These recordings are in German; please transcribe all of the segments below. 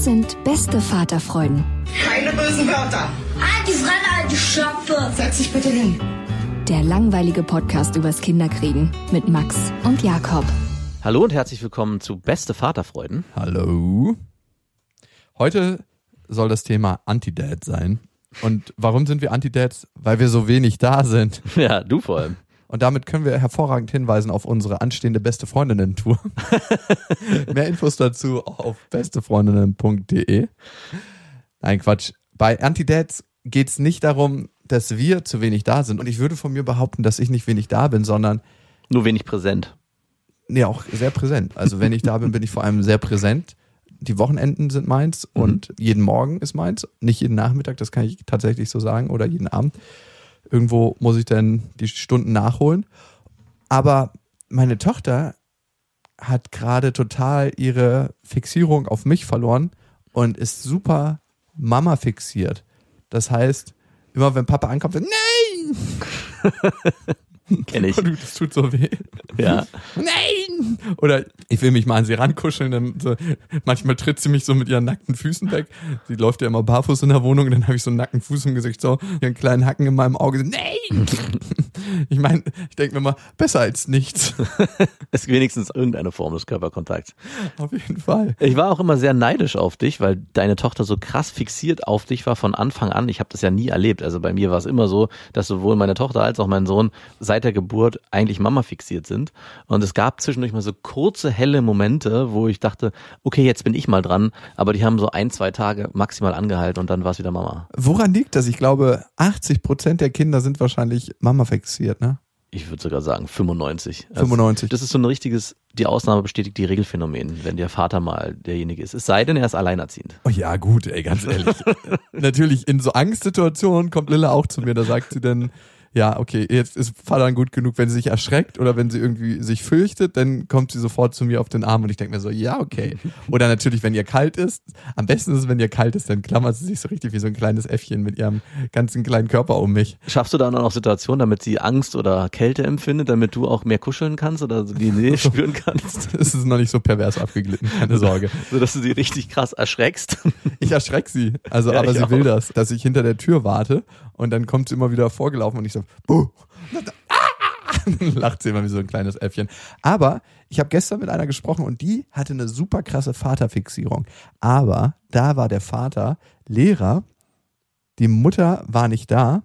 Das sind beste Vaterfreuden. Keine bösen Wörter. Halt die Fremde, alte Schöpfe. Setz dich bitte hin. Der langweilige Podcast übers Kinderkriegen mit Max und Jakob. Hallo und herzlich willkommen zu Beste Vaterfreuden. Hallo. Heute soll das Thema Anti-Dad sein. Und warum sind wir Anti-Dads? Weil wir so wenig da sind. Ja, du vor allem. Und damit können wir hervorragend hinweisen auf unsere anstehende Beste Freundinnen-Tour. Mehr Infos dazu auf bestefreundinnen.de. Nein, Quatsch. Bei Anti-Dads geht es nicht darum, dass wir zu wenig da sind. Und ich würde von mir behaupten, dass ich nicht wenig da bin, sondern. Nur wenig präsent. Nee, auch sehr präsent. Also wenn ich da bin, bin ich vor allem sehr präsent die Wochenenden sind meins mhm. und jeden Morgen ist meins. Nicht jeden Nachmittag, das kann ich tatsächlich so sagen, oder jeden Abend. Irgendwo muss ich dann die Stunden nachholen. Aber meine Tochter hat gerade total ihre Fixierung auf mich verloren und ist super Mama fixiert. Das heißt, immer wenn Papa ankommt, nein! Kenn ich. Das tut so weh. Ja. Nein! Oder ich will mich mal an sie rankuscheln. Dann so, manchmal tritt sie mich so mit ihren nackten Füßen weg. Sie läuft ja immer barfuß in der Wohnung. Dann habe ich so einen nackten Fuß im Gesicht, so ihren kleinen Hacken in meinem Auge. Nein! ich meine, ich denke mir mal, besser als nichts. es ist wenigstens irgendeine Form des Körperkontakts. Auf jeden Fall. Ich war auch immer sehr neidisch auf dich, weil deine Tochter so krass fixiert auf dich war von Anfang an. Ich habe das ja nie erlebt. Also bei mir war es immer so, dass sowohl meine Tochter als auch mein Sohn seit seit der Geburt eigentlich Mama fixiert sind. Und es gab zwischendurch mal so kurze, helle Momente, wo ich dachte, okay, jetzt bin ich mal dran. Aber die haben so ein, zwei Tage maximal angehalten und dann war es wieder Mama. Woran liegt das? Ich glaube, 80 Prozent der Kinder sind wahrscheinlich Mama fixiert, ne? Ich würde sogar sagen 95. 95. Also, das ist so ein richtiges, die Ausnahme bestätigt die Regelphänomen, wenn der Vater mal derjenige ist. Es sei denn, er ist alleinerziehend. Oh ja, gut, ey, ganz ehrlich. Natürlich, in so Angstsituationen kommt Lilla auch zu mir, da sagt sie dann, ja, okay, jetzt ist Vater gut genug, wenn sie sich erschreckt oder wenn sie irgendwie sich fürchtet, dann kommt sie sofort zu mir auf den Arm und ich denke mir so, ja, okay. Oder natürlich, wenn ihr kalt ist, am besten ist es, wenn ihr kalt ist, dann klammert sie sich so richtig wie so ein kleines Äffchen mit ihrem ganzen kleinen Körper um mich. Schaffst du da auch Situationen, damit sie Angst oder Kälte empfindet, damit du auch mehr kuscheln kannst oder so die Nähe spüren kannst? Es ist noch nicht so pervers abgeglitten, keine Sorge. so, dass du sie richtig krass erschreckst. Ich erschreck sie, also, ja, aber sie auch. will das, dass ich hinter der Tür warte und dann kommt sie immer wieder vorgelaufen und ich so, buh. Dann lacht sie immer wie so ein kleines Äffchen. Aber ich habe gestern mit einer gesprochen und die hatte eine super krasse Vaterfixierung. Aber da war der Vater Lehrer, die Mutter war nicht da,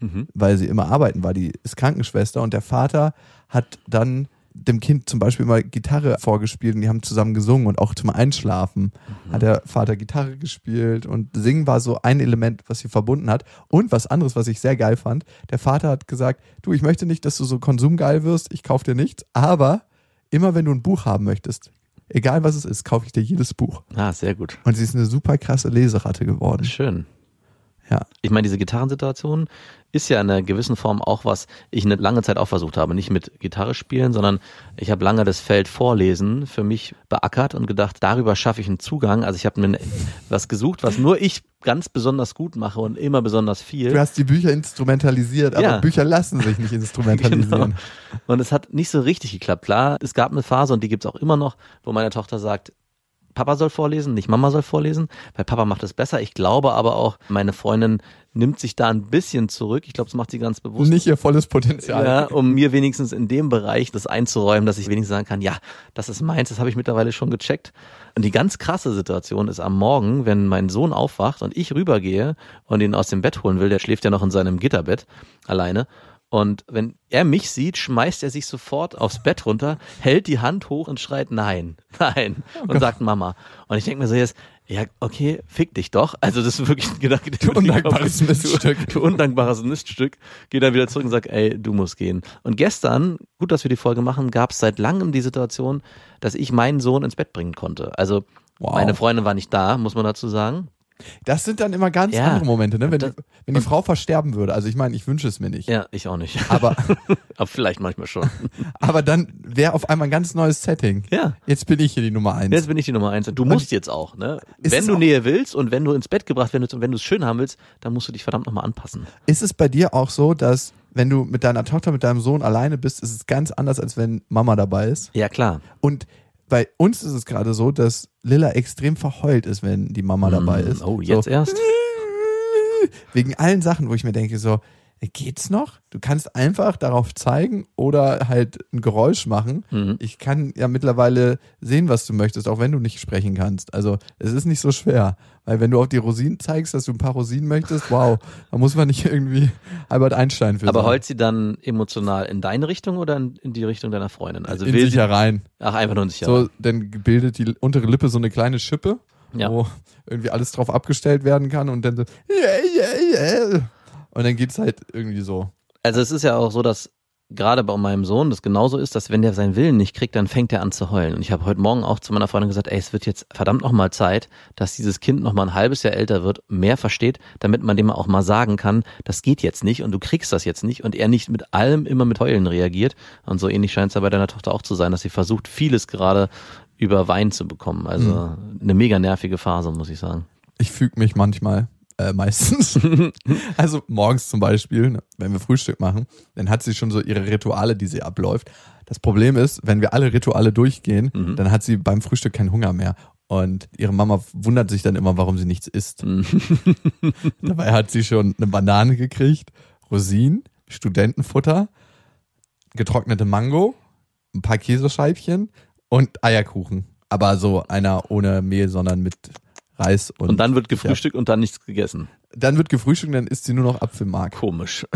mhm. weil sie immer arbeiten war, die ist Krankenschwester und der Vater hat dann dem Kind zum Beispiel mal Gitarre vorgespielt und die haben zusammen gesungen und auch zum Einschlafen mhm. hat der Vater Gitarre gespielt und Singen war so ein Element, was sie verbunden hat. Und was anderes, was ich sehr geil fand, der Vater hat gesagt, du, ich möchte nicht, dass du so konsumgeil wirst, ich kaufe dir nichts, aber immer wenn du ein Buch haben möchtest, egal was es ist, kaufe ich dir jedes Buch. Ah, sehr gut. Und sie ist eine super krasse Leseratte geworden. Schön. Ja. Ich meine, diese Gitarrensituation ist ja in einer gewissen Form auch was ich eine lange Zeit auch versucht habe. Nicht mit Gitarre spielen, sondern ich habe lange das Feld Vorlesen für mich beackert und gedacht, darüber schaffe ich einen Zugang. Also ich habe mir was gesucht, was nur ich ganz besonders gut mache und immer besonders viel. Du hast die Bücher instrumentalisiert, aber ja. Bücher lassen sich nicht instrumentalisieren. genau. Und es hat nicht so richtig geklappt. Klar, es gab eine Phase und die gibt es auch immer noch, wo meine Tochter sagt, Papa soll vorlesen, nicht Mama soll vorlesen, weil Papa macht es besser. Ich glaube aber auch, meine Freundin nimmt sich da ein bisschen zurück. Ich glaube, das macht sie ganz bewusst. Nicht ihr volles Potenzial. Ja, um mir wenigstens in dem Bereich das einzuräumen, dass ich wenigstens sagen kann, ja, das ist meins, das habe ich mittlerweile schon gecheckt. Und die ganz krasse Situation ist am Morgen, wenn mein Sohn aufwacht und ich rübergehe und ihn aus dem Bett holen will, der schläft ja noch in seinem Gitterbett alleine. Und wenn er mich sieht, schmeißt er sich sofort aufs Bett runter, hält die Hand hoch und schreit Nein, nein und sagt Mama. Und ich denke mir so jetzt, ja, okay, fick dich doch. Also das ist wirklich ein Gedanke, der Du undankbares Miststück. Du undankbares Miststück. Geh dann wieder zurück und sag, ey, du musst gehen. Und gestern, gut, dass wir die Folge machen, gab es seit langem die Situation, dass ich meinen Sohn ins Bett bringen konnte. Also Wow. meine Freundin war nicht da, muss man dazu sagen. Das sind dann immer ganz Ja. andere Momente, ne? Wenn, Das- die, wenn die Frau versterben würde. Also ich meine, ich wünsche es mir nicht. Ja, ich auch nicht. Aber, Aber vielleicht manchmal schon. aber dann wäre auf einmal ein ganz neues Setting. Ja. Jetzt bin ich hier die Nummer eins. Jetzt bin ich die Nummer eins. Und du musst jetzt auch, ne? Wenn du auch- Nähe willst und wenn du ins Bett gebracht werden willst und wenn du es schön haben willst, dann musst du dich verdammt nochmal anpassen. Ist es bei dir auch so, dass wenn du mit deiner Tochter, mit deinem Sohn alleine bist, ist es ganz anders, als wenn Mama dabei ist? Ja, klar. Und bei uns ist es gerade so, dass Lilla extrem verheult ist, wenn die Mama dabei ist. Oh, jetzt so, erst? Wegen allen Sachen, wo ich mir denke, so, geht's noch? Du kannst einfach darauf zeigen oder halt ein Geräusch machen. Mhm. Ich kann ja mittlerweile sehen, was du möchtest, auch wenn du nicht sprechen kannst. Also es ist nicht so schwer. Weil wenn du auf die Rosinen zeigst, dass du ein paar Rosinen möchtest, wow, da muss man nicht irgendwie Albert Einstein für Aber sein. heult sie dann emotional in deine Richtung oder in, die Richtung deiner Freundin? Also in will sich herein. ach, einfach nur in sich So, herein. dann bildet die untere Lippe so eine kleine Schippe, Ja. wo irgendwie alles drauf abgestellt werden kann und dann so, yeah, yeah, yeah. Und dann geht's halt irgendwie so. Also es ist ja auch so, dass gerade bei meinem Sohn das genauso ist, dass wenn der seinen Willen nicht kriegt, dann fängt er an zu heulen. Und ich habe heute Morgen auch zu meiner Freundin gesagt, ey, es wird jetzt verdammt nochmal Zeit, dass dieses Kind nochmal ein halbes Jahr älter wird, mehr versteht, damit man dem auch mal sagen kann, das geht jetzt nicht und du kriegst das jetzt nicht und er nicht mit allem immer mit Heulen reagiert. Und so ähnlich scheint es ja bei deiner Tochter auch zu sein, dass sie versucht, vieles gerade über Wein zu bekommen. Also eine mega nervige Phase, muss ich sagen. Ich füge mich manchmal, äh, meistens. also morgens zum Beispiel, ne, wenn wir Frühstück machen, dann hat sie schon so ihre Rituale, die sie abläuft. Das Problem ist, wenn wir alle Rituale durchgehen, dann hat sie beim Frühstück keinen Hunger mehr. Und ihre Mama wundert sich dann immer, warum sie nichts isst. Dabei hat sie schon eine Banane gekriegt, Rosinen, Studentenfutter, getrocknete Mango, ein paar Käsescheibchen und Eierkuchen. Aber so einer ohne Mehl, sondern mit Reis und. Und dann wird gefrühstückt und dann nichts gegessen. Dann wird gefrühstückt, dann isst sie nur noch Apfelmark. Komisch.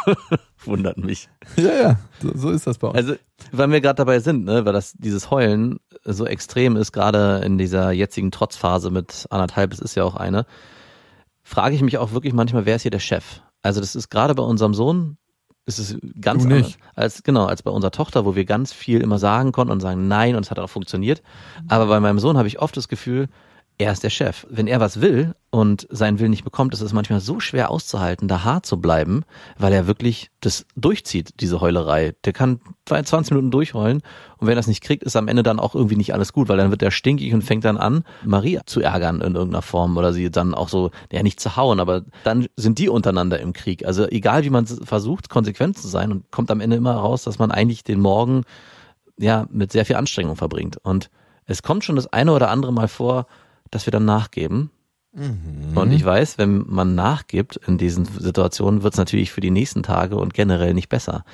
Wundert mich. Ja, ja, so, so ist das bei uns. Also, weil wir gerade dabei sind, ne, weil das dieses Heulen so extrem ist, gerade in dieser jetzigen Trotzphase mit anderthalb, es ist ja auch eine, frage ich mich auch wirklich manchmal, wer ist hier der Chef? Also, das ist gerade bei unserem Sohn, ist es ganz anders als genau als bei unserer Tochter, wo wir ganz viel immer sagen konnten und sagen nein und es hat auch funktioniert. Aber bei meinem Sohn habe ich oft das Gefühl, er ist der Chef. Wenn er was will und seinen Willen nicht bekommt, ist es manchmal so schwer auszuhalten, da hart zu bleiben, weil er wirklich das durchzieht, diese Heulerei. Der kann 20 Minuten durchheulen und wenn er das nicht kriegt, ist am Ende dann auch irgendwie nicht alles gut, weil dann wird er stinkig und fängt dann an, Maria zu ärgern in irgendeiner Form oder sie dann auch so, ja nicht zu hauen, aber dann sind die untereinander im Krieg. Also egal wie man versucht, konsequent zu sein und kommt am Ende immer raus, dass man eigentlich den Morgen ja mit sehr viel Anstrengung verbringt. Und es kommt schon das eine oder andere Mal vor, dass wir dann nachgeben. Und ich weiß, wenn man nachgibt in diesen Situationen, wird es natürlich für die nächsten Tage und generell nicht besser.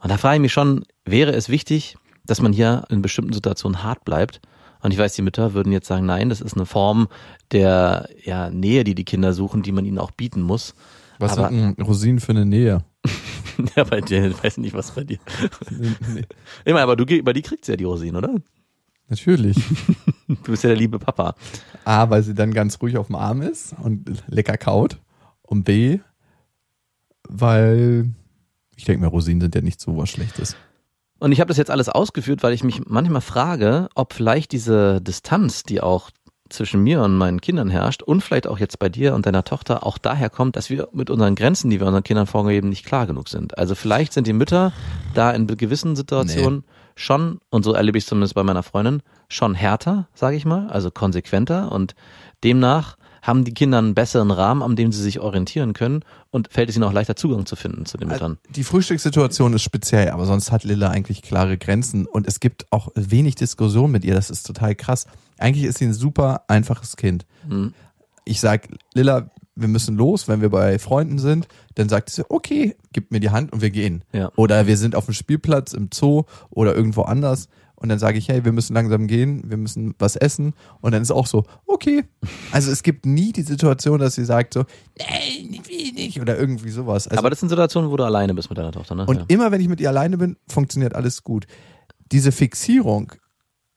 Und da frage ich mich schon, wäre es wichtig, dass man hier in bestimmten Situationen hart bleibt? Und ich weiß, die Mütter würden jetzt sagen, nein, das ist eine Form der ja, Nähe, die die Kinder suchen, die man ihnen auch bieten muss. Was aber- denn Rosinen für eine Nähe? Ja, bei dir, ich weiß nicht, was bei dir. Nee, Immer, aber du, bei dir kriegst du ja die Rosinen, oder? Natürlich. Du bist ja der liebe Papa. A, weil sie dann ganz ruhig auf dem Arm ist und lecker kaut. Und B, weil ich denke mir, Rosinen sind ja nicht so was Schlechtes. Und ich habe das jetzt alles ausgeführt, weil ich mich manchmal frage, ob vielleicht diese Distanz, die auch zwischen mir und meinen Kindern herrscht und vielleicht auch jetzt bei dir und deiner Tochter auch daher kommt, dass wir mit unseren Grenzen, die wir unseren Kindern vorgeben, nicht klar genug sind. Also vielleicht sind die Mütter da in gewissen Situationen schon, und so erlebe ich es zumindest bei meiner Freundin, schon härter, sage ich mal, also konsequenter und demnach haben die Kinder einen besseren Rahmen, an dem sie sich orientieren können und fällt es ihnen auch leichter Zugang zu finden zu den Müttern. Die Frühstückssituation ist speziell, aber sonst hat Lilla eigentlich klare Grenzen und es gibt auch wenig Diskussion mit ihr. Das ist total krass. Eigentlich ist sie ein super einfaches Kind. Mhm. Ich sag, Lilla, wir müssen los, wenn wir bei Freunden sind. Dann sagt sie, okay, gib mir die Hand und wir gehen. Ja. Oder wir sind auf dem Spielplatz im Zoo oder irgendwo anders. Und dann sage ich, hey, wir müssen langsam gehen, wir müssen was essen. Und dann ist auch so, okay. Also es gibt nie die Situation, dass sie sagt so, nein, ich will nicht oder irgendwie sowas. Also Aber das sind Situationen, wo du alleine bist mit deiner Tochter, ne? und ja. immer wenn ich mit ihr alleine bin, funktioniert alles gut. Diese Fixierung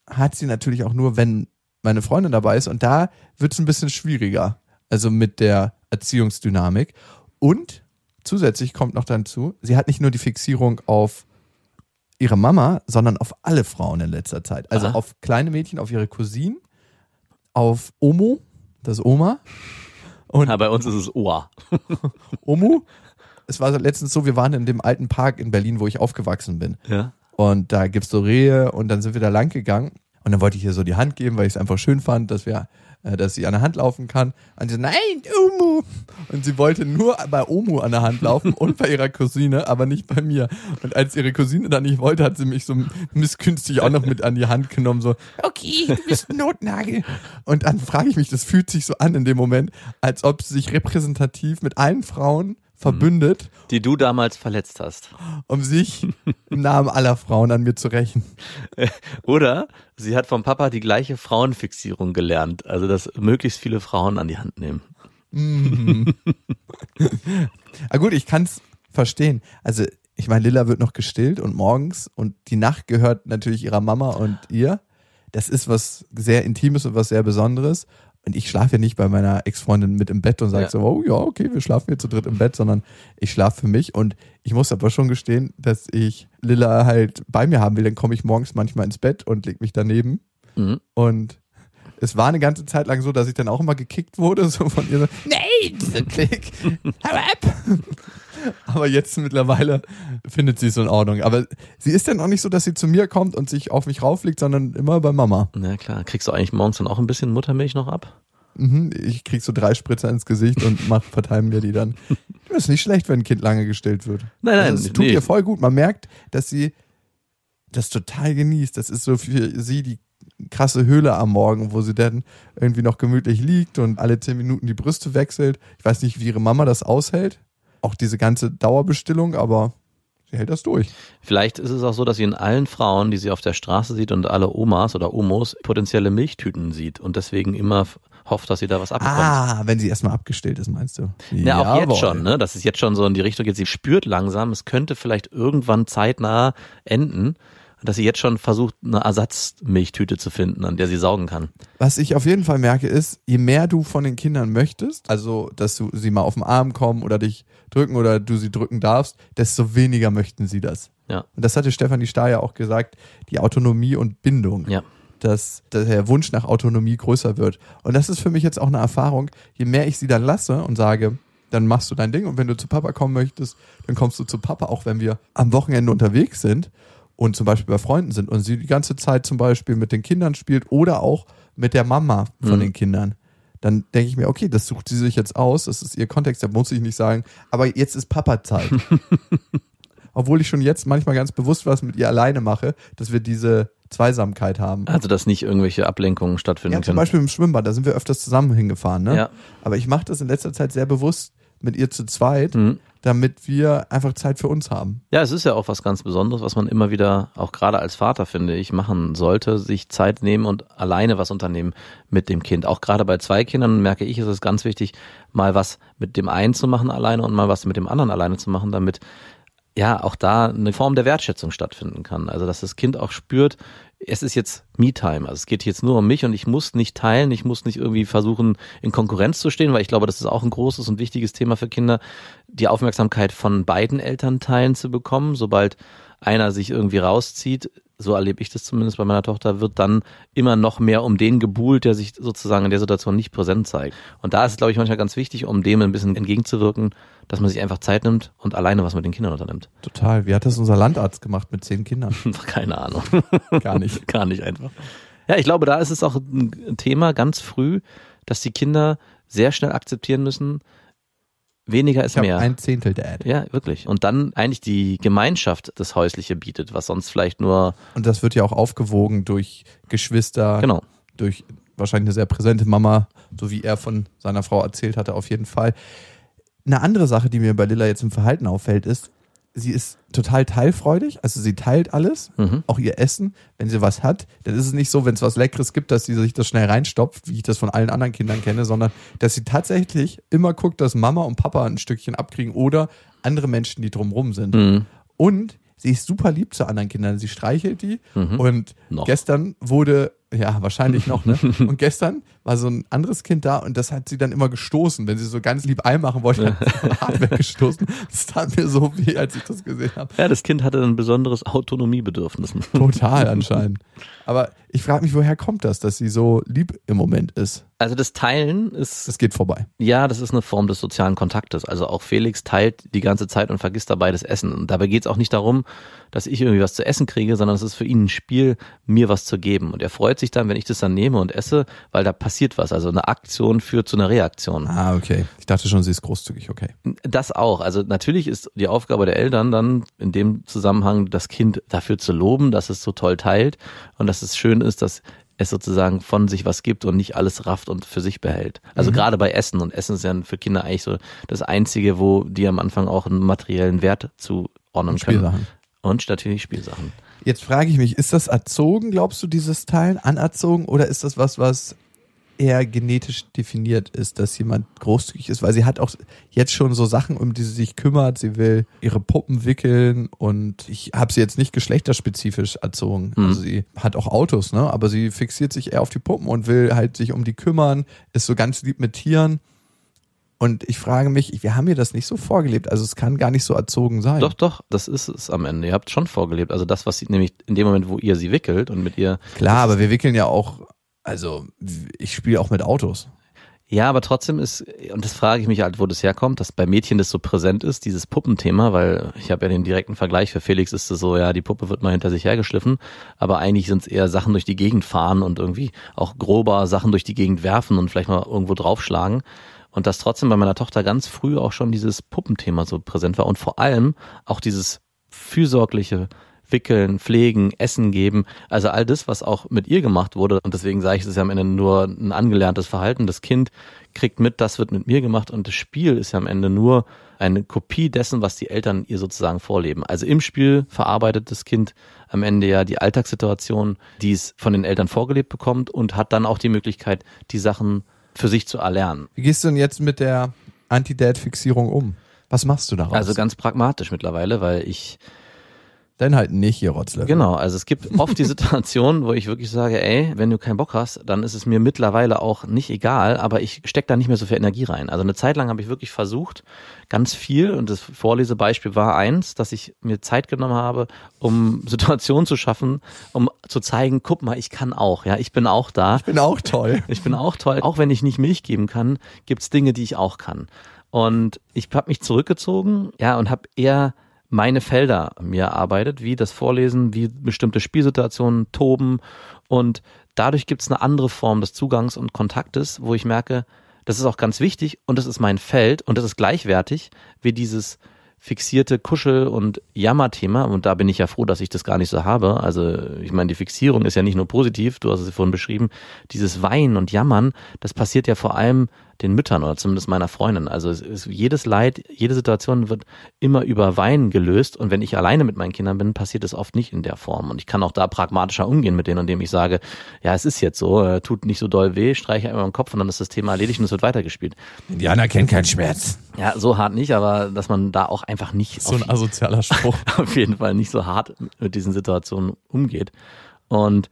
hat sie natürlich auch nur, wenn meine Freundin dabei ist. Und da wird es ein bisschen schwieriger. Also mit der Erziehungsdynamik. Und zusätzlich kommt noch dazu, sie hat nicht nur die Fixierung auf ihre Mama, sondern auf alle Frauen in letzter Zeit. Also Aha. auf kleine Mädchen, auf ihre Cousinen, auf Omo, das Oma. Und ja, bei uns ist es Oa. Omu, es war letztens so, wir waren in dem alten Park in Berlin, wo ich aufgewachsen bin. Ja. Und da gibt's so Rehe und dann sind wir da lang gegangen. Und dann wollte ich ihr so die Hand geben, weil ich es einfach schön fand, dass wir, dass sie an der Hand laufen kann. Und sie so, nein, Omu. Und sie wollte nur bei Omu an der Hand laufen und bei ihrer Cousine, aber nicht bei mir. Und als ihre Cousine dann nicht wollte, hat sie mich so misskünstig auch noch mit an die Hand genommen, so, okay, du bist ein Notnagel. Und dann frage ich mich, das fühlt sich so an in dem Moment, als ob sie sich repräsentativ mit allen Frauen verbündet, Die du damals verletzt hast. um sich im Namen aller Frauen an mir zu rächen. Oder sie hat vom Papa die gleiche Frauenfixierung gelernt. Also, dass möglichst viele Frauen an die Hand nehmen. Ah gut, ich kann's verstehen. Also ich meine, Lilla wird noch gestillt und morgens und die Nacht gehört natürlich ihrer Mama und ihr. Das ist was sehr Intimes und was sehr Besonderes. Und ich schlafe ja nicht bei meiner Ex-Freundin mit im Bett und sage Ja. so, oh ja, okay, wir schlafen hier zu dritt im Bett, sondern ich schlafe für mich. Und ich muss aber schon gestehen, dass ich Lilla halt bei mir haben will. Dann komme ich morgens manchmal ins Bett und leg mich daneben. Mhm. Und es war eine ganze Zeit lang so, dass ich dann auch immer gekickt wurde, so von ihr so, nein, klick, hau ab. Aber jetzt mittlerweile findet sie es in Ordnung. Aber sie ist dann auch nicht so, dass sie zu mir kommt und sich auf mich rauflegt, sondern immer bei Mama. Na klar. Kriegst du eigentlich morgens dann auch ein bisschen Muttermilch noch ab? Mhm, ich krieg so drei Spritzer ins Gesicht und mach, verteilen mir die dann. Das ist nicht schlecht, wenn ein Kind lange gestillt wird. Nein, nein, also es tut nee. ihr voll gut. Man merkt, dass sie das total genießt. Das ist so für sie die krasse Höhle am Morgen, wo sie dann irgendwie noch gemütlich liegt und alle zehn Minuten die Brüste wechselt. Ich weiß nicht, wie ihre Mama das aushält. Auch diese ganze Dauerbestillung, aber sie hält das durch. Vielleicht ist es auch so, dass sie in allen Frauen, die sie auf der Straße sieht und alle Omas oder Omos potenzielle Milchtüten sieht und deswegen immer hofft, dass sie da was abbekommt. Ah, wenn sie erstmal abgestillt ist, meinst du? Ja, auch jetzt schon, ne? Dass es jetzt schon so in die Richtung geht. Sie spürt langsam, es könnte vielleicht irgendwann zeitnah enden, dass sie jetzt schon versucht, eine Ersatzmilchtüte zu finden, an der sie saugen kann. Was ich auf jeden Fall merke, ist, je mehr du von den Kindern möchtest, also dass du sie mal auf den Arm kommen oder dich drücken oder du sie drücken darfst, desto weniger möchten sie das. Ja. Und das hatte Stefanie Stahl ja auch gesagt, die Autonomie und Bindung. Ja. Dass, dass der Wunsch nach Autonomie größer wird. Und das ist für mich jetzt auch eine Erfahrung, je mehr ich sie dann lasse und sage, dann machst du dein Ding und wenn du zu Papa kommen möchtest, dann kommst du zu Papa, auch wenn wir am Wochenende unterwegs sind und zum Beispiel bei Freunden sind und sie die ganze Zeit zum Beispiel mit den Kindern spielt oder auch mit der Mama von Mhm. den Kindern. Dann denke ich mir, okay, das sucht sie sich jetzt aus, das ist ihr Kontext, da muss ich nicht sagen, aber jetzt ist Papa-Zeit. Obwohl ich schon jetzt manchmal ganz bewusst was mit ihr alleine mache, dass wir diese Zweisamkeit haben. Also, dass nicht irgendwelche Ablenkungen stattfinden Ja, zum können. Beispiel im Schwimmbad, da sind wir öfters zusammen hingefahren, ne? Ja. Aber ich mache das in letzter Zeit sehr bewusst mit ihr zu zweit, Mhm. Damit wir einfach Zeit für uns haben. Ja, es ist ja auch was ganz Besonderes, was man immer wieder, auch gerade als Vater, finde ich, machen sollte, sich Zeit nehmen und alleine was unternehmen mit dem Kind. Auch gerade bei zwei Kindern merke ich, ist es ganz wichtig, mal was mit dem einen zu machen alleine und mal was mit dem anderen alleine zu machen, damit ja auch da eine Form der Wertschätzung stattfinden kann. Also dass das Kind auch spürt, es ist jetzt Me-Time. Also es geht jetzt nur um mich und ich muss nicht teilen, ich muss nicht irgendwie versuchen, in Konkurrenz zu stehen, weil ich glaube, das ist auch ein großes und wichtiges Thema für Kinder, die Aufmerksamkeit von beiden Elternteilen zu bekommen. Sobald einer sich irgendwie rauszieht, so erlebe ich das zumindest bei meiner Tochter, wird dann immer noch mehr um den gebuhlt, der sich sozusagen in der Situation nicht präsent zeigt. Und da ist es, glaube ich, manchmal ganz wichtig, um dem ein bisschen entgegenzuwirken, dass man sich einfach Zeit nimmt und alleine was mit den Kindern unternimmt. Total. Wie hat das unser Landarzt gemacht mit zehn Kindern? Keine Ahnung. Gar nicht. Gar nicht einfach. Ja, ich glaube, da ist es auch ein Thema ganz früh, dass die Kinder sehr schnell akzeptieren müssen, weniger ist Ich mehr. ein Zehntel Dad. ja, wirklich. Und dann eigentlich die Gemeinschaft das Häusliche bietet, was sonst vielleicht nur, Und das wird ja auch aufgewogen durch Geschwister, genau. durch wahrscheinlich eine sehr präsente Mama, so wie er von seiner Frau erzählt hatte, auf jeden Fall. Eine andere Sache, die mir bei Lilla jetzt im Verhalten auffällt, ist, sie ist total teilfreudig, also sie teilt alles, Mhm. auch ihr Essen. Wenn sie was hat, dann ist es nicht so, wenn es was Leckeres gibt, dass sie sich das schnell reinstopft, wie ich das von allen anderen Kindern kenne, sondern dass sie tatsächlich immer guckt, dass Mama und Papa ein Stückchen abkriegen oder andere Menschen, die drumrum sind. Mhm. Und sie ist super lieb zu anderen Kindern. Sie streichelt die und Mhm. Noch. gestern wurde, ja, wahrscheinlich noch, ne? Und gestern war so ein anderes Kind da und das hat sie dann immer gestoßen. Wenn sie so ganz lieb einmachen wollte, hat sie hart weggestoßen. Das tat mir so weh, als ich das gesehen habe. Ja, das Kind hatte ein besonderes Autonomiebedürfnis. Total anscheinend. Aber ich frage mich, woher kommt das, dass sie so lieb im Moment ist? Also das Teilen ist Das geht vorbei. Ja, das ist eine Form des sozialen Kontaktes. Also auch Felix teilt die ganze Zeit und vergisst dabei das Essen. Und dabei geht es auch nicht darum, dass ich irgendwie was zu essen kriege, sondern es ist für ihn ein Spiel, mir was zu geben. Und er freut sich dann, wenn ich das dann nehme und esse, weil da passiert was. Also eine Aktion führt zu einer Reaktion. Ah, okay. Ich dachte schon, sie ist großzügig, okay. Das auch. Also natürlich ist die Aufgabe der Eltern dann in dem Zusammenhang, das Kind dafür zu loben, dass es so toll teilt und dass es schön ist, dass es sozusagen von sich was gibt und nicht alles rafft und für sich behält. Also gerade bei Essen und Essen ist ja für Kinder eigentlich so das Einzige, wo die am Anfang auch einen materiellen Wert zuordnen Und können. Spielsachen. Und natürlich Spielsachen. Jetzt frage ich mich, ist das erzogen, glaubst du, dieses Teilen, anerzogen oder ist das was, was eher genetisch definiert ist, dass jemand großzügig ist? Weil sie hat auch jetzt schon so Sachen, um die sie sich kümmert. Sie will ihre Puppen wickeln und ich habe sie jetzt nicht geschlechterspezifisch erzogen. Mhm. Also sie hat auch Autos, ne? aber sie fixiert sich eher auf die Puppen und will halt sich um die kümmern, ist so ganz lieb mit Tieren. Und ich frage mich, wir haben ihr das nicht so vorgelebt, also es kann gar nicht so erzogen sein. Doch, doch, das ist es am Ende. Ihr habt schon vorgelebt. Also das, was sie nämlich in dem Moment, wo ihr sie wickelt und mit ihr Klar, aber wir wickeln ja auch, also ich spiele auch mit Autos. Ja, aber trotzdem ist, und das frage ich mich halt, wo das herkommt, dass bei Mädchen das so präsent ist, dieses Puppenthema, weil ich habe ja den direkten Vergleich, für Felix ist es so, ja, die Puppe wird mal hinter sich hergeschliffen, aber eigentlich sind es eher Sachen durch die Gegend fahren und irgendwie auch grober Sachen durch die Gegend werfen und vielleicht mal irgendwo draufschlagen. Und dass trotzdem bei meiner Tochter ganz früh auch schon dieses Puppenthema so präsent war und vor allem auch dieses fürsorgliche Wickeln, Pflegen, Essen geben, also all das, was auch mit ihr gemacht wurde. Und deswegen sage ich, es ist ja am Ende nur ein angelerntes Verhalten. Das Kind kriegt mit, das wird mit mir gemacht und das Spiel ist ja am Ende nur eine Kopie dessen, was die Eltern ihr sozusagen vorleben. Also im Spiel verarbeitet das Kind am Ende ja die Alltagssituation, die es von den Eltern vorgelebt bekommt und hat dann auch die Möglichkeit, die Sachen für sich zu erlernen. Wie gehst du denn jetzt mit der Anti-Dad-Fixierung um? Was machst du daraus? Also ganz pragmatisch mittlerweile, weil ich Dann halt nicht, ihr Rotzlöffel. Genau, also es gibt oft die Situation, wo ich wirklich sage, ey, wenn du keinen Bock hast, dann ist es mir mittlerweile auch nicht egal, aber ich steck da nicht mehr so viel Energie rein. Also eine Zeit lang habe ich wirklich versucht, ganz viel, und das Vorlesebeispiel war eins, dass ich mir Zeit genommen habe, um Situationen zu schaffen, um zu zeigen, guck mal, ich kann auch, ja, ich bin auch da. Ich bin auch toll. Ich bin auch toll. Auch wenn ich nicht Milch geben kann, gibt's Dinge, die ich auch kann. Und ich habe mich zurückgezogen, ja, und habe eher meine Felder mir erarbeitet, wie das Vorlesen, wie bestimmte Spielsituationen toben. Und dadurch gibt's eine andere Form des Zugangs und Kontaktes, wo ich merke, das ist auch ganz wichtig und das ist mein Feld und das ist gleichwertig wie dieses fixierte Kuschel- und Jammerthema. Und da bin ich ja froh, dass ich das gar nicht so habe. Also ich meine, die Fixierung ist ja nicht nur positiv, du hast es vorhin beschrieben. Dieses Weinen und Jammern, das passiert ja vor allem den Müttern oder zumindest meiner Freundin. Also es ist, jedes Leid, jede Situation wird immer über Weinen gelöst. Und wenn ich alleine mit meinen Kindern bin, passiert es oft nicht in der Form. Und ich kann auch da pragmatischer umgehen mit denen, indem ich sage, ja, es ist jetzt so, äh, tut nicht so doll weh, streiche einmal im Kopf und dann ist das Thema erledigt und es wird weitergespielt. Indianer kennen keinen Schmerz. Ja, so hart nicht, aber dass man da auch einfach nicht So ein asozialer Spruch. auf jeden Fall nicht so hart mit diesen Situationen umgeht. Und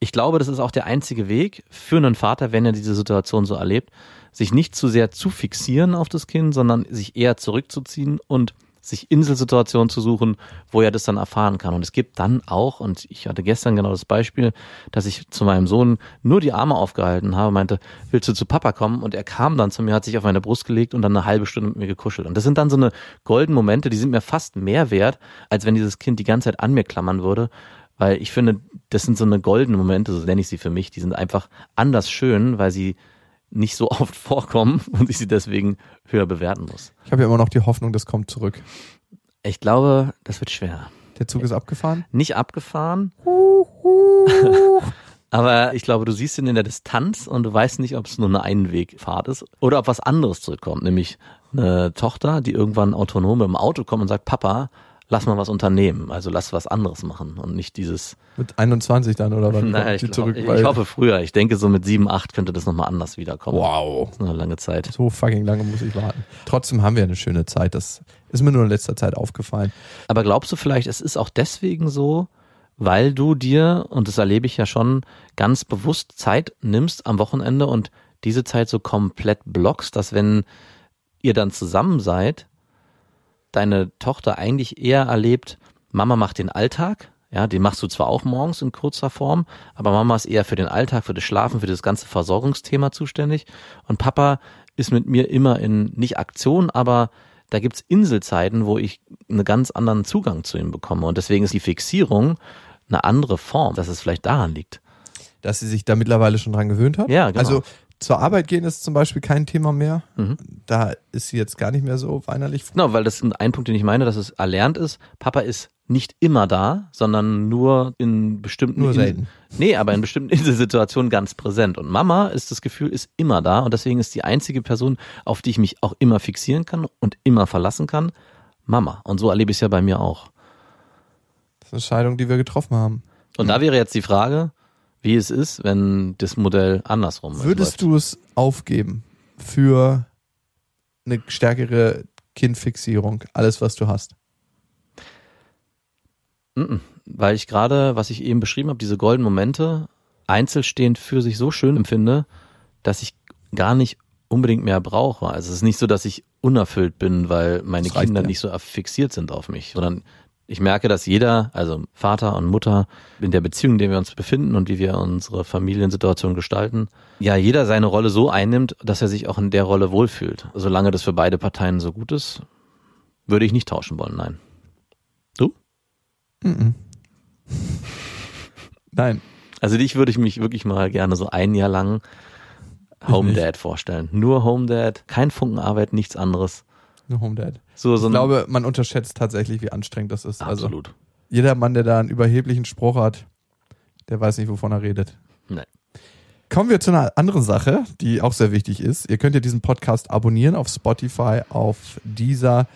ich glaube, das ist auch der einzige Weg für einen Vater, wenn er diese Situation so erlebt, sich nicht zu sehr zu fixieren auf das Kind, sondern sich eher zurückzuziehen und sich Inselsituationen zu suchen, wo er das dann erfahren kann. Und es gibt dann auch, und ich hatte gestern genau das Beispiel, dass ich zu meinem Sohn nur die Arme aufgehalten habe, meinte, willst du zu Papa kommen? Und er kam dann zu mir, hat sich auf meine Brust gelegt und dann eine halbe Stunde mit mir gekuschelt. Und das sind dann so eine goldenen Momente, die sind mir fast mehr wert, als wenn dieses Kind die ganze Zeit an mir klammern würde. Weil ich finde, das sind so eine goldene Momente, so nenne ich sie für mich, die sind einfach anders schön, weil sie nicht so oft vorkommen und ich sie deswegen höher bewerten muss. Ich habe ja immer noch die Hoffnung, das kommt zurück. Ich glaube, das wird schwer. Der Zug ist abgefahren? Nicht abgefahren. Aber ich glaube, du siehst ihn in der Distanz und du weißt nicht, ob es nur eine Einwegfahrt ist oder ob was anderes zurückkommt, nämlich eine Tochter, die irgendwann autonom im Auto kommt und sagt, Papa, lass mal was unternehmen, also lass was anderes machen und nicht dieses. Mit 21 dann oder wann naja, ich, glaub, zurück? ich, hoffe früher. Ich denke, so mit sieben, acht könnte das nochmal anders wiederkommen. Wow. Das ist eine lange Zeit. So fucking lange muss ich warten. Trotzdem haben wir eine schöne Zeit. Das ist mir nur in letzter Zeit aufgefallen. Aber glaubst du vielleicht, es ist auch deswegen so, weil du dir, und das erlebe ich ja schon, ganz bewusst Zeit nimmst am Wochenende und diese Zeit so komplett blockst, dass wenn ihr dann zusammen seid, deine Tochter eigentlich eher erlebt, Mama macht den Alltag, ja, den machst du zwar auch morgens in kurzer Form, aber Mama ist eher für den Alltag, für das Schlafen, für das ganze Versorgungsthema zuständig und Papa ist mit mir immer in, nicht Aktion, aber da gibt's Inselzeiten, wo ich einen ganz anderen Zugang zu ihm bekomme und deswegen ist die Fixierung eine andere Form, dass es vielleicht daran liegt. Dass sie sich da mittlerweile schon dran gewöhnt hat. Ja, genau. Also zur Arbeit gehen ist zum Beispiel kein Thema mehr. Mhm. Da ist sie jetzt gar nicht mehr so weinerlich. Genau, weil das ist ein Punkt, den ich meine, dass es erlernt ist. Papa ist nicht immer da, sondern nur in bestimmten Nur in- selten. Nee, aber in bestimmten Situationen ganz präsent. Und Mama ist das Gefühl, ist immer da und deswegen ist die einzige Person, auf die ich mich auch immer fixieren kann und immer verlassen kann, Mama. Und so erlebe ich es ja bei mir auch. Das ist eine Entscheidung, die wir getroffen haben. Und da wäre jetzt die Frage, wie es ist, wenn das Modell andersrum läuft. Würdest du es aufgeben für eine stärkere Kindfixierung, alles was du hast? Weil ich gerade, was ich eben beschrieben habe, diese goldenen Momente einzelstehend für sich so schön empfinde, dass ich gar nicht unbedingt mehr brauche. Also es ist nicht so, dass ich unerfüllt bin, weil meine Kinder ja. nicht so fixiert sind auf mich, sondern ich merke, dass jeder, also Vater und Mutter, in der Beziehung, in der wir uns befinden und wie wir unsere Familiensituation gestalten, ja, jeder seine Rolle so einnimmt, dass er sich auch in der Rolle wohlfühlt. Solange das für beide Parteien so gut ist, würde ich nicht tauschen wollen, nein. Du? Nein. Also dich würde ich mich wirklich mal gerne so ein Jahr lang Home. Dad vorstellen. Nur Home Dad, kein Funkenarbeit, nichts anderes. Nur Home Dad. So, so Ich glaube, man unterschätzt tatsächlich, wie anstrengend das ist. Also absolut. jeder Mann, der da einen überheblichen Spruch hat, der weiß nicht, wovon er redet. Nee. Kommen wir zu einer anderen Sache, die auch sehr wichtig ist. Ihr könnt ja diesen Podcast abonnieren auf Spotify, auf dieser,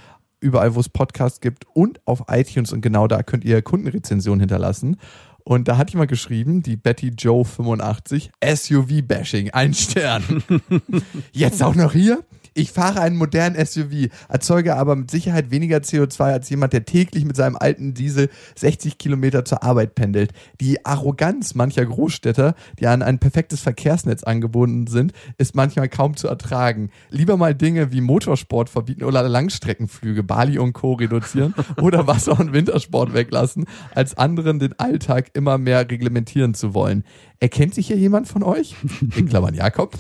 überall, wo es Podcasts gibt und auf iTunes. Und genau da könnt ihr Kundenrezensionen hinterlassen. Und da hat jemand geschrieben, die Betty Joe 85, SUV-Bashing, ein Stern. Jetzt auch noch hier? Ich fahre einen modernen SUV, erzeuge aber mit Sicherheit weniger CO2 als jemand, der täglich mit seinem alten Diesel 60 Kilometer zur Arbeit pendelt. Die Arroganz mancher Großstädter, die an ein perfektes Verkehrsnetz angebunden sind, ist manchmal kaum zu ertragen. Lieber mal Dinge wie Motorsport verbieten oder Langstreckenflüge, Bali und Co. reduzieren oder Wasser- und Wintersport weglassen, als anderen den Alltag immer mehr reglementieren zu wollen. Erkennt sich hier jemand von euch? In Klammern Jakob.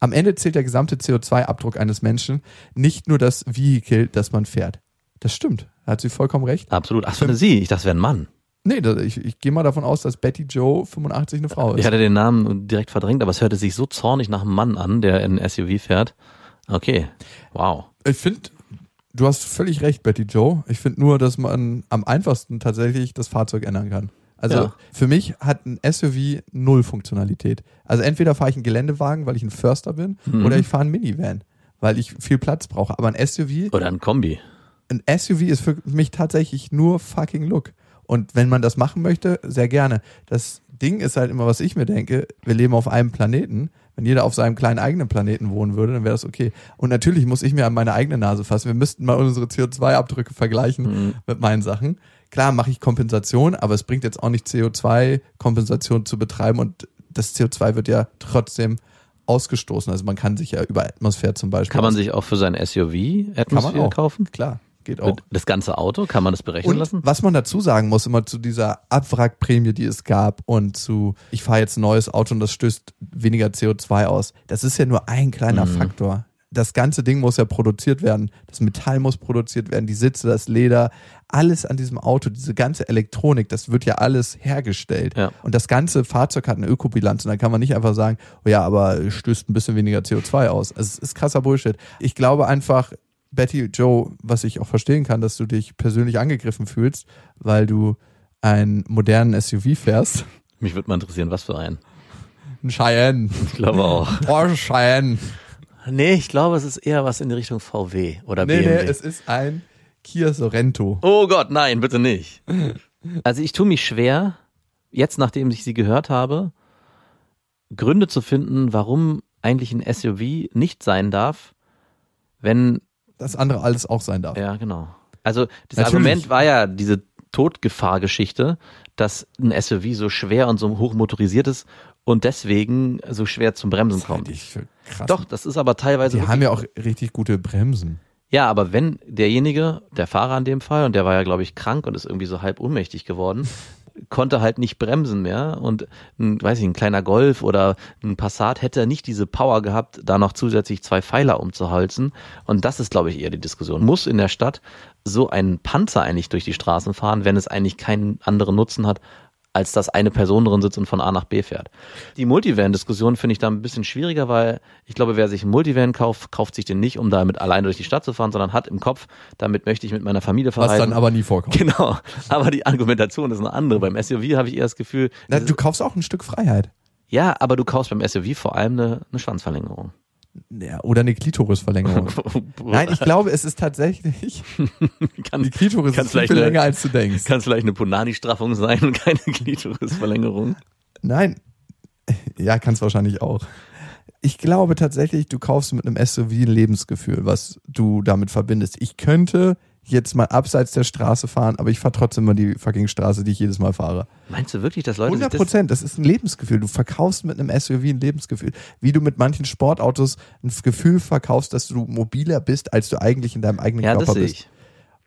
Am Ende zählt der gesamte CO2-Abdruck eines Menschen, nicht nur das Vehikel, das man fährt. Das stimmt. Da hat sie vollkommen recht. Absolut. Ach, so, sie. Ich dachte, es wäre ein Mann. Nee, ich, ich gehe mal davon aus, dass Betty Joe 85 eine Frau Ich ist. hatte den Namen direkt verdrängt, aber es hörte sich so zornig nach einem Mann an, der in SUV fährt. Okay. Wow. Ich finde, du hast völlig recht, Betty Joe. Ich finde nur, dass man am einfachsten tatsächlich das Fahrzeug ändern kann. Also Ja. für mich hat ein SUV null Funktionalität. Also entweder fahre ich einen Geländewagen, weil ich ein Förster bin, Mhm. oder ich fahre einen Minivan, weil ich viel Platz brauche. Aber ein SUV, Oder ein Kombi. ein SUV ist für mich tatsächlich nur fucking Look. Und wenn man das machen möchte, sehr gerne. Das Ding ist halt immer, was ich mir denke, wir leben auf einem Planeten. Wenn jeder auf seinem kleinen eigenen Planeten wohnen würde, dann wäre das okay. Und natürlich muss ich mir an meine eigene Nase fassen. Wir müssten mal unsere CO2-Abdrücke vergleichen mit meinen Sachen. Klar mache ich Kompensation, aber es bringt jetzt auch nicht CO2-Kompensation zu betreiben und das CO2 wird ja trotzdem ausgestoßen. Also man kann sich ja über Atmosphäre zum Beispiel. Kann man sich auch für sein SUV Atmosphäre kaufen? Klar, geht auch. Das ganze Auto, kann man das berechnen Und lassen? was man dazu sagen muss, immer zu dieser Abwrackprämie, die es gab und zu, ich fahre jetzt ein neues Auto und das stößt weniger CO2 aus. Das ist ja nur ein kleiner Mhm. Faktor. Das ganze Ding muss ja produziert werden. Das Metall muss produziert werden, die Sitze, das Leder, alles an diesem Auto, diese ganze Elektronik, das wird ja alles hergestellt. Ja. Und das ganze Fahrzeug hat eine Ökobilanz und dann kann man nicht einfach sagen, oh ja, aber es stößt ein bisschen weniger CO2 aus. Also es ist krasser Bullshit. Ich glaube einfach, Betty, Joe, was ich auch verstehen kann, dass du dich persönlich angegriffen fühlst, weil du einen modernen SUV fährst. Mich würde mal interessieren, was für einen. Ein Cheyenne. Ich glaube auch. Porsche Cheyenne. Nee, ich glaube, es ist eher was in die Richtung VW oder Nee, BMW. nee, es ist ein Kia Sorento. oh Gott, nein, bitte nicht. Also ich tue mich schwer, jetzt nachdem ich sie gehört habe, Gründe zu finden, warum eigentlich ein SUV nicht sein darf, wenn Das andere alles auch sein darf. Ja, genau. Also das Natürlich. Argument war ja diese Todgefahrgeschichte, dass ein SUV so schwer und so hoch motorisiert ist und deswegen so schwer zum Bremsen kommt. krass. Doch, das ist aber teilweise. Die haben ja auch richtig gute Bremsen. ja, aber wenn derjenige, der Fahrer in dem Fall, und der war ja, glaube ich, krank und ist irgendwie so halb ohnmächtig geworden, konnte halt nicht bremsen mehr und ein, weiß ich, ein kleiner Golf oder ein Passat hätte nicht diese Power gehabt, da noch zusätzlich zwei Pfeiler umzuholzen. Und das ist, glaube ich, eher die Diskussion. Muss in der Stadt so ein Panzer eigentlich durch die Straßen fahren, wenn es eigentlich keinen anderen Nutzen hat, als dass eine Person drin sitzt und von A nach B fährt. Die Multivan-Diskussion finde ich da ein bisschen schwieriger, weil ich glaube, wer sich einen Multivan kauft, kauft sich den nicht, um damit alleine durch die Stadt zu fahren, sondern hat im Kopf, damit möchte ich mit meiner Familie Was verreisen. dann aber nie vorkommt. Genau, aber die Argumentation ist eine andere. Beim SUV habe ich eher das Gefühl, Na, du kaufst auch ein Stück Freiheit. ja, aber du kaufst beim SUV vor allem eine, eine Schwanzverlängerung. Ja, oder eine Klitorisverlängerung. Nein, ich glaube, es ist tatsächlich, kann, die Klitoris ist viel vielleicht eine- länger, als du denkst. kann vielleicht eine Punani-Straffung sein und keine Klitorisverlängerung. Nein, ja, kann es wahrscheinlich auch. Ich glaube tatsächlich, du kaufst mit einem SUV ein Lebensgefühl, was du damit verbindest. Ich könnte jetzt mal abseits der Straße fahren, aber ich fahre trotzdem immer die fucking Straße, die ich jedes Mal fahre. Meinst du wirklich, dass Leute sich 100 das, Prozent, das ist ein Lebensgefühl. Du verkaufst mit einem SUV ein Lebensgefühl. Wie du mit manchen Sportautos ein Gefühl verkaufst, dass du mobiler bist, als du eigentlich in deinem eigenen Ja, das Körper sehe bist. ich.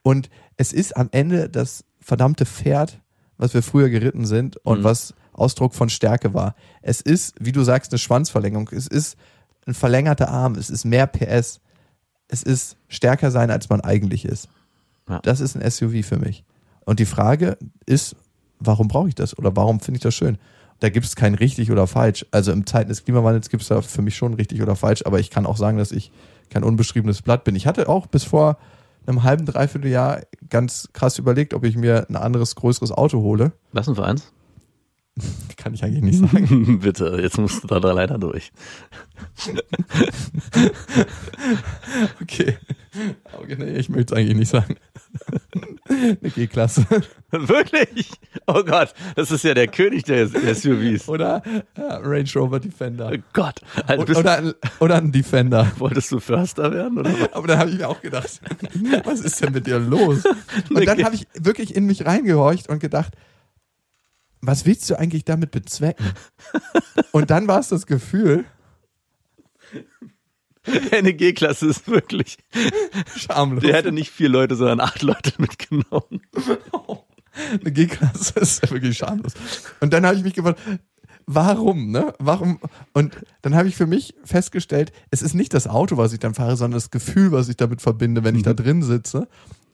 Und es ist am Ende das verdammte Pferd, was wir früher geritten sind und Mhm. was Ausdruck von Stärke war. Es ist, wie du sagst, eine Schwanzverlängerung. Es ist ein verlängerter Arm. Es ist mehr PS. Es ist stärker sein, als man eigentlich ist. Ja. Das ist ein SUV für mich. Und die Frage ist, warum brauche ich das? Oder warum finde ich das schön? Da gibt es kein richtig oder falsch. Also im Zeiten des Klimawandels gibt es da für mich schon richtig oder falsch, aber ich kann auch sagen, dass ich kein unbeschriebenes Blatt bin. Ich hatte auch bis vor einem halben, dreiviertel Jahr ganz krass überlegt, ob ich mir ein anderes, größeres Auto hole. Was denn für eins? Kann ich eigentlich nicht sagen. Bitte, jetzt musst du da leider durch. Okay. Okay, nee, ich möchte es eigentlich nicht sagen. Eine G-Klasse. Wirklich? Oh Gott, das ist ja der König der SUVs. Oder ja, Range Rover Defender. Oh Gott, also bist, Oder, ein- oder ein Defender. wolltest du Förster werden? Oder? Aber dann habe ich mir auch gedacht, was ist denn mit dir los? Und dann habe ich wirklich in mich reingehorcht und gedacht, was willst du eigentlich damit bezwecken? Und dann war es das Gefühl, Eine G-Klasse ist wirklich. schamlos. Der hätte nicht vier Leute, sondern acht Leute mitgenommen. Eine G-Klasse ist wirklich schamlos. Und dann habe ich mich gefragt, warum, ne? Warum? Und dann habe ich für mich festgestellt, es ist nicht das Auto, was ich dann fahre, sondern das Gefühl, was ich damit verbinde, wenn ich da drin sitze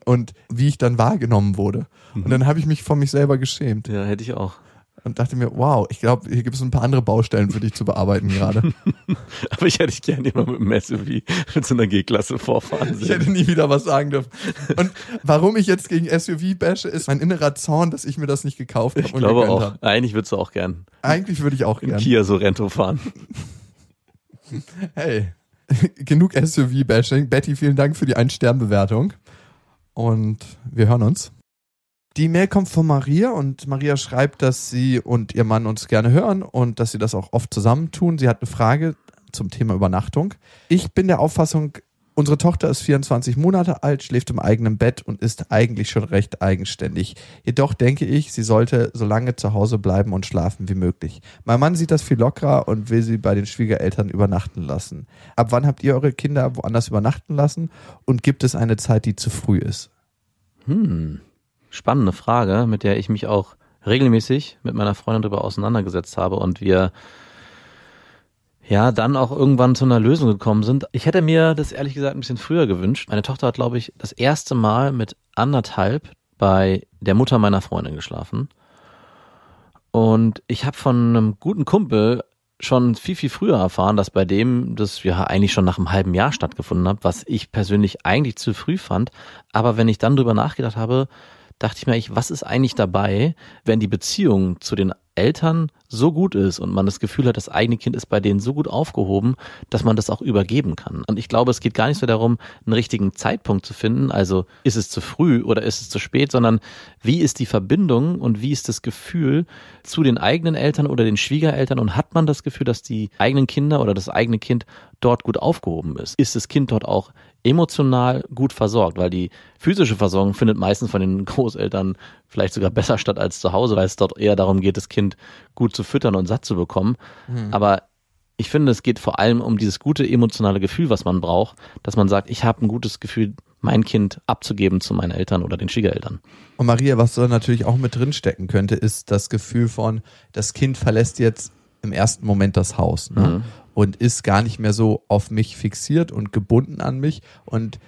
und wie ich dann wahrgenommen wurde. Und dann habe ich mich von mich selber geschämt Ja, hätte ich auch. und dachte mir, wow, ich glaube, hier gibt es ein paar andere Baustellen für dich zu bearbeiten gerade. Aber ich hätte dich gerne immer mit dem SUV mit so einer G-Klasse vorfahren Ich sehen. hätte nie wieder was sagen dürfen. Und warum ich jetzt gegen SUV bashe, ist mein innerer Zorn, dass ich mir das nicht gekauft habe Ich glaube auch. habe. Eigentlich würdest du auch gern Eigentlich würde ich auch im gerne. Kia Sorento fahren. Hey, genug SUV-Bashing. Betty, vielen Dank für die Ein-Stern-Bewertung. Und wir hören uns. Die Mail kommt von Maria und Maria schreibt, dass sie und ihr Mann uns gerne hören und dass sie das auch oft zusammentun. Sie hat eine Frage zum Thema Übernachtung. Ich bin der Auffassung, unsere Tochter ist 24 Monate alt, schläft im eigenen Bett und ist eigentlich schon recht eigenständig. Jedoch denke ich, sie sollte so lange zu Hause bleiben und schlafen wie möglich. Mein Mann sieht das viel lockerer und will sie bei den Schwiegereltern übernachten lassen. Ab wann habt ihr eure Kinder woanders übernachten lassen und gibt es eine Zeit, die zu früh ist? Hm. Spannende Frage, mit der ich mich auch regelmäßig mit meiner Freundin darüber auseinandergesetzt habe und wir ja, dann auch irgendwann zu einer Lösung gekommen sind. Ich hätte mir das ehrlich gesagt ein bisschen früher gewünscht. Meine Tochter hat, glaube ich, das erste Mal mit anderthalb bei der Mutter meiner Freundin geschlafen. Und ich habe von einem guten Kumpel schon viel, viel früher erfahren, dass bei dem das ja eigentlich schon nach einem halben Jahr stattgefunden hat, was ich persönlich eigentlich zu früh fand. Aber wenn ich dann drüber nachgedacht habe, dachte ich mir, was ist eigentlich dabei, wenn die Beziehung zu den Eltern so gut ist und man das Gefühl hat, das eigene Kind ist bei denen so gut aufgehoben, dass man das auch übergeben kann. Und ich glaube, es geht gar nicht so darum, einen richtigen Zeitpunkt zu finden, also ist es zu früh oder ist es zu spät, sondern wie ist die Verbindung und wie ist das Gefühl zu den eigenen Eltern oder den Schwiegereltern und hat man das Gefühl, dass die eigenen Kinder oder das eigene Kind dort gut aufgehoben ist? Ist das Kind dort auch emotional gut versorgt, weil die physische Versorgung findet meistens von den Großeltern vielleicht sogar besser statt als zu Hause, weil es dort eher darum geht, das Kind gut zu füttern und satt zu bekommen. Mhm. Aber ich finde, es geht vor allem um dieses gute emotionale Gefühl, was man braucht, dass man sagt, ich habe ein gutes Gefühl, mein Kind abzugeben zu meinen Eltern oder den Schwiegereltern. Und Maria, was so natürlich auch mit drin stecken könnte, ist das Gefühl von, das Kind verlässt jetzt im ersten Moment das Haus ne? mhm. und ist gar nicht mehr so auf mich fixiert und gebunden an mich und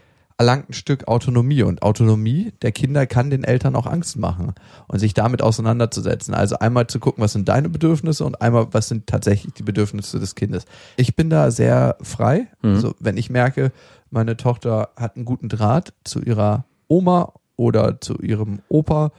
erlangt ein Stück Autonomie und Autonomie der Kinder kann den Eltern auch Angst machen und sich damit auseinanderzusetzen. Also einmal zu gucken, was sind deine Bedürfnisse und einmal, was sind tatsächlich die Bedürfnisse des Kindes. Ich bin da sehr frei. Mhm. Also wenn ich merke, meine Tochter hat einen guten Draht zu ihrer Oma oder zu ihrem Opa,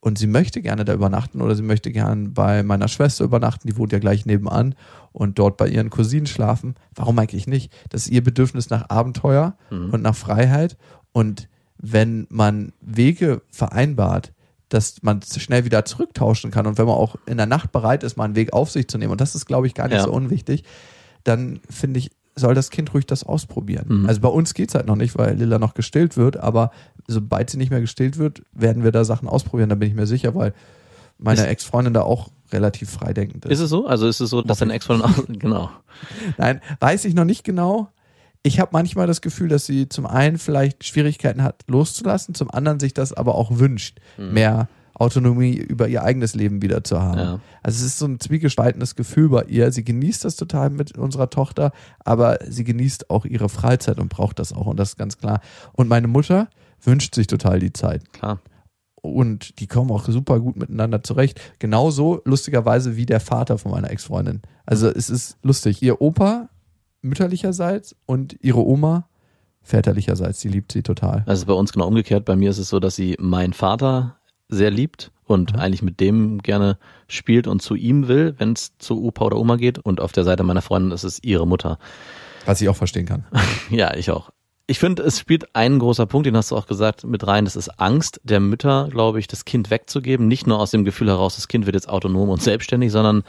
und sie möchte gerne da übernachten oder sie möchte gerne bei meiner Schwester übernachten, die wohnt ja gleich nebenan und dort bei ihren Cousinen schlafen. Warum eigentlich nicht? Das ist ihr Bedürfnis nach Abenteuer mhm. und nach Freiheit. Und wenn man Wege vereinbart, dass man schnell wieder zurücktauschen kann und wenn man auch in der Nacht bereit ist, mal einen Weg auf sich zu nehmen, und das ist, glaube ich, gar nicht ja. so unwichtig, dann finde ich, soll das Kind ruhig das ausprobieren. Mhm. Also bei uns geht es halt noch nicht, weil Lilla noch gestillt wird, aber sobald sie nicht mehr gestillt wird, werden wir da Sachen ausprobieren, da bin ich mir sicher, weil meine Ex-Freundin da auch relativ freidenkend ist. Ist es so? Also ist es so, dass deine Ex-Freundin auch, genau. Nein, weiß ich noch nicht genau. Ich habe manchmal das Gefühl, dass sie zum einen vielleicht Schwierigkeiten hat, loszulassen, zum anderen sich das aber auch wünscht, mhm. mehr Autonomie über ihr eigenes Leben wieder zu haben. Ja. Also es ist so ein zwiegespaltenes Gefühl bei ihr. Sie genießt das total mit unserer Tochter, aber sie genießt auch ihre Freizeit und braucht das auch und das ist ganz klar. Und meine Mutter wünscht sich total die Zeit. Klar. Und die kommen auch super gut miteinander zurecht. Genauso lustigerweise wie der Vater von meiner Ex-Freundin. Also es ist lustig. Ihr Opa mütterlicherseits und ihre Oma väterlicherseits, die liebt sie total. Also bei uns genau umgekehrt. Bei mir ist es so, dass sie meinen Vater sehr liebt und mhm. eigentlich mit dem gerne spielt und zu ihm will, wenn es zu Opa oder Oma geht. Und auf der Seite meiner Freundin ist es ihre Mutter. Was ich auch verstehen kann. ja, ich auch. Ich finde, es spielt ein großer Punkt, den hast du auch gesagt, mit rein. Das ist Angst der Mütter, glaube ich, das Kind wegzugeben. Nicht nur aus dem Gefühl heraus, das Kind wird jetzt autonom und selbstständig, sondern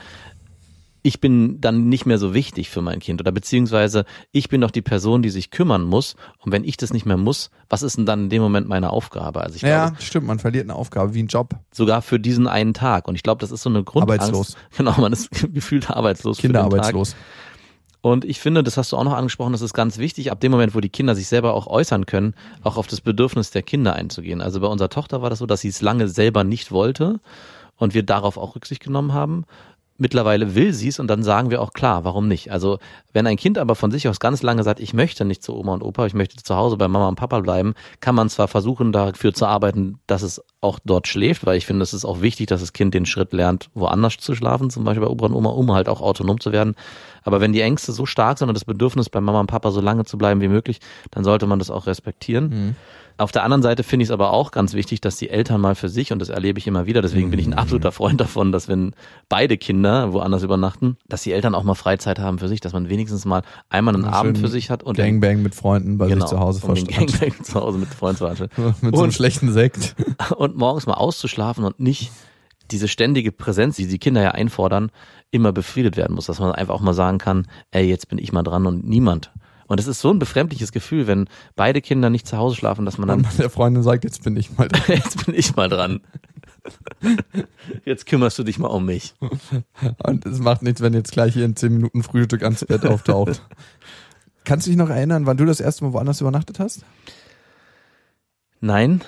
ich bin dann nicht mehr so wichtig für mein Kind oder beziehungsweise ich bin doch die Person, die sich kümmern muss und wenn ich das nicht mehr muss, was ist denn dann in dem Moment meine Aufgabe? Also ich ja, glaube, stimmt, man verliert eine Aufgabe wie ein Job. Sogar für diesen einen Tag und ich glaube, das ist so eine Grundangst. Arbeitslos. Genau, man ist gefühlt arbeitslos. Kinderarbeitslos. Und ich finde, das hast du auch noch angesprochen, das ist ganz wichtig, ab dem Moment, wo die Kinder sich selber auch äußern können, auch auf das Bedürfnis der Kinder einzugehen. Also bei unserer Tochter war das so, dass sie es lange selber nicht wollte und wir darauf auch Rücksicht genommen haben mittlerweile will sie es und dann sagen wir auch klar, warum nicht. Also wenn ein Kind aber von sich aus ganz lange sagt, ich möchte nicht zu Oma und Opa, ich möchte zu Hause bei Mama und Papa bleiben, kann man zwar versuchen, dafür zu arbeiten, dass es auch dort schläft, weil ich finde, es ist auch wichtig, dass das Kind den Schritt lernt, woanders zu schlafen, zum Beispiel bei Opa und Oma, um halt auch autonom zu werden. Aber wenn die Ängste so stark sind und das Bedürfnis bei Mama und Papa so lange zu bleiben wie möglich, dann sollte man das auch respektieren. Mhm. Auf der anderen Seite finde ich es aber auch ganz wichtig, dass die Eltern mal für sich, und das erlebe ich immer wieder, deswegen bin ich ein absoluter Freund davon, dass wenn beide Kinder woanders übernachten, dass die Eltern auch mal Freizeit haben für sich, dass man wenigstens mal einmal einen Abend für sich hat und Gangbang mit Freunden bei genau, sich zu Hause verstanden. Gangbang zu Hause mit Freunden zu Mit so einem schlechten Sekt. Und morgens mal auszuschlafen und nicht diese ständige Präsenz, die die Kinder ja einfordern, immer befriedet werden muss, dass man einfach auch mal sagen kann, ey, jetzt bin ich mal dran und niemand und es ist so ein befremdliches Gefühl, wenn beide Kinder nicht zu Hause schlafen, dass man dann. Und der Freundin sagt, jetzt bin ich mal dran. jetzt bin ich mal dran. Jetzt kümmerst du dich mal um mich. Und es macht nichts, wenn jetzt gleich hier in zehn Minuten Frühstück ans Bett auftaucht. Kannst du dich noch erinnern, wann du das erste Mal woanders übernachtet hast? Nein,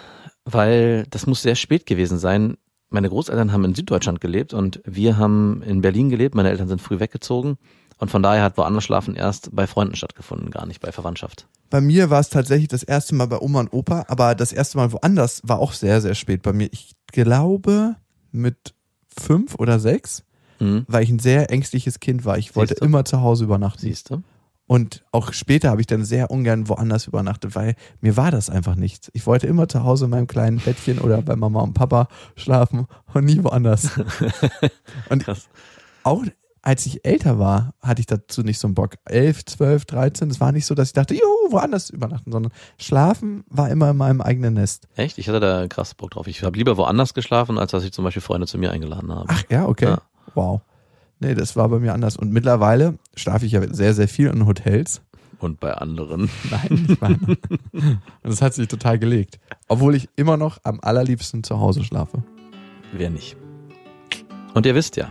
weil das muss sehr spät gewesen sein. Meine Großeltern haben in Süddeutschland gelebt und wir haben in Berlin gelebt. Meine Eltern sind früh weggezogen Und von daher hat woanders schlafen erst bei Freunden stattgefunden, gar nicht bei Verwandtschaft. Bei mir war es tatsächlich das erste Mal bei Oma und Opa, aber das erste Mal woanders war auch sehr, sehr spät bei mir. Ich glaube mit fünf oder sechs, Mhm. weil ich ein sehr ängstliches Kind war. Ich wollte immer zu Hause übernachten. Siehst du? Und auch später habe ich dann sehr ungern woanders übernachtet, weil mir war das einfach nichts. Ich wollte immer zu Hause in meinem kleinen Bettchen oder bei Mama und Papa schlafen und nie woanders. Und Krass. auch als ich älter war, hatte ich dazu nicht so einen Bock. Elf, zwölf, dreizehn, es war nicht so, dass ich dachte, juhu, woanders übernachten, sondern schlafen war immer in meinem eigenen Nest. Echt? Ich hatte da krass Bock drauf. Ich habe lieber woanders geschlafen, als dass ich zum Beispiel Freunde zu mir eingeladen habe. Ach ja, okay. Ja. Wow. Nee, das war bei mir anders. Und mittlerweile schlafe ich ja sehr, sehr viel in Hotels. Und bei anderen. Nein, nicht meine. Und das hat sich total gelegt. Obwohl ich immer noch am allerliebsten zu Hause schlafe. Wer nicht? Und ihr wisst ja,